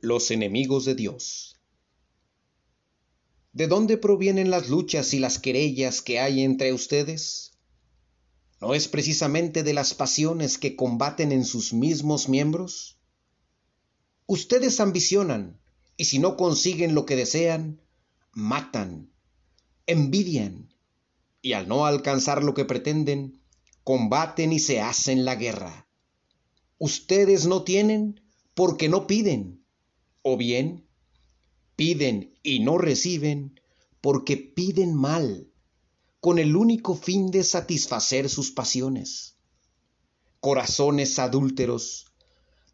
Los enemigos de Dios. ¿De dónde provienen las luchas y las querellas que hay entre ustedes? ¿No es precisamente de las pasiones que combaten en sus mismos miembros? Ustedes ambicionan, y si no consiguen lo que desean, matan, envidian, y al no alcanzar lo que pretenden, combaten y se hacen la guerra. Ustedes no tienen porque no piden, o bien piden y no reciben porque piden mal, con el único fin de satisfacer sus pasiones. Corazones adúlteros,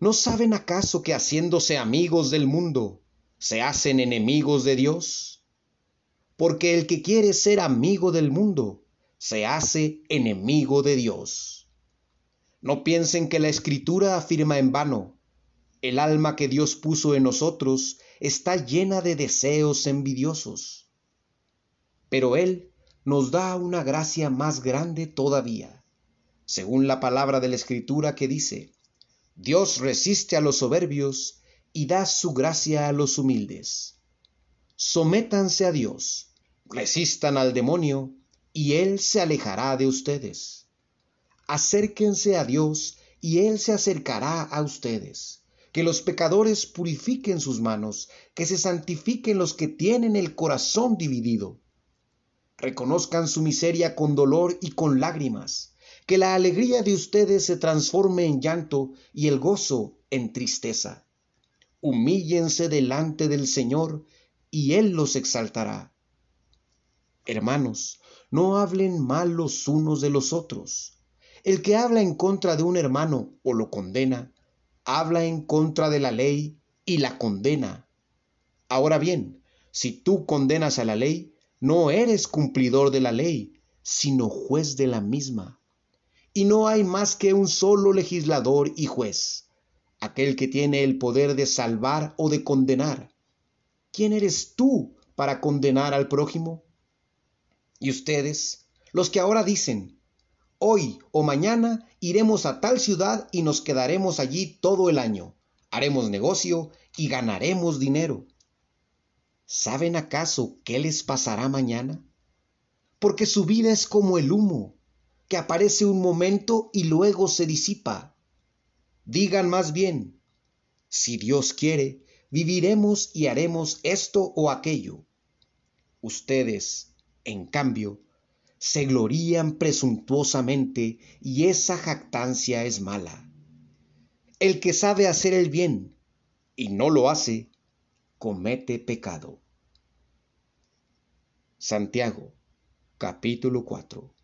¿no saben acaso que haciéndose amigos del mundo, se hacen enemigos de Dios? Porque el que quiere ser amigo del mundo, se hace enemigo de Dios. No piensen que la escritura afirma en vano, el alma que Dios puso en nosotros está llena de deseos envidiosos. Pero Él nos da una gracia más grande todavía, según la palabra de la Escritura que dice, Dios resiste a los soberbios y da su gracia a los humildes. Sométanse a Dios, resistan al demonio, y Él se alejará de ustedes. Acérquense a Dios, y Él se acercará a ustedes que los pecadores purifiquen sus manos, que se santifiquen los que tienen el corazón dividido. Reconozcan su miseria con dolor y con lágrimas, que la alegría de ustedes se transforme en llanto y el gozo en tristeza. Humíllense delante del Señor y Él los exaltará. Hermanos, no hablen mal los unos de los otros. El que habla en contra de un hermano o lo condena, habla en contra de la ley y la condena. Ahora bien, si tú condenas a la ley, no eres cumplidor de la ley, sino juez de la misma. Y no hay más que un solo legislador y juez, aquel que tiene el poder de salvar o de condenar. ¿Quién eres tú para condenar al prójimo? Y ustedes, los que ahora dicen, Hoy o mañana iremos a tal ciudad y nos quedaremos allí todo el año. Haremos negocio y ganaremos dinero. ¿Saben acaso qué les pasará mañana? Porque su vida es como el humo, que aparece un momento y luego se disipa. Digan más bien, si Dios quiere, viviremos y haremos esto o aquello. Ustedes, en cambio, se glorían presuntuosamente y esa jactancia es mala. El que sabe hacer el bien y no lo hace, comete pecado. Santiago, capítulo 4.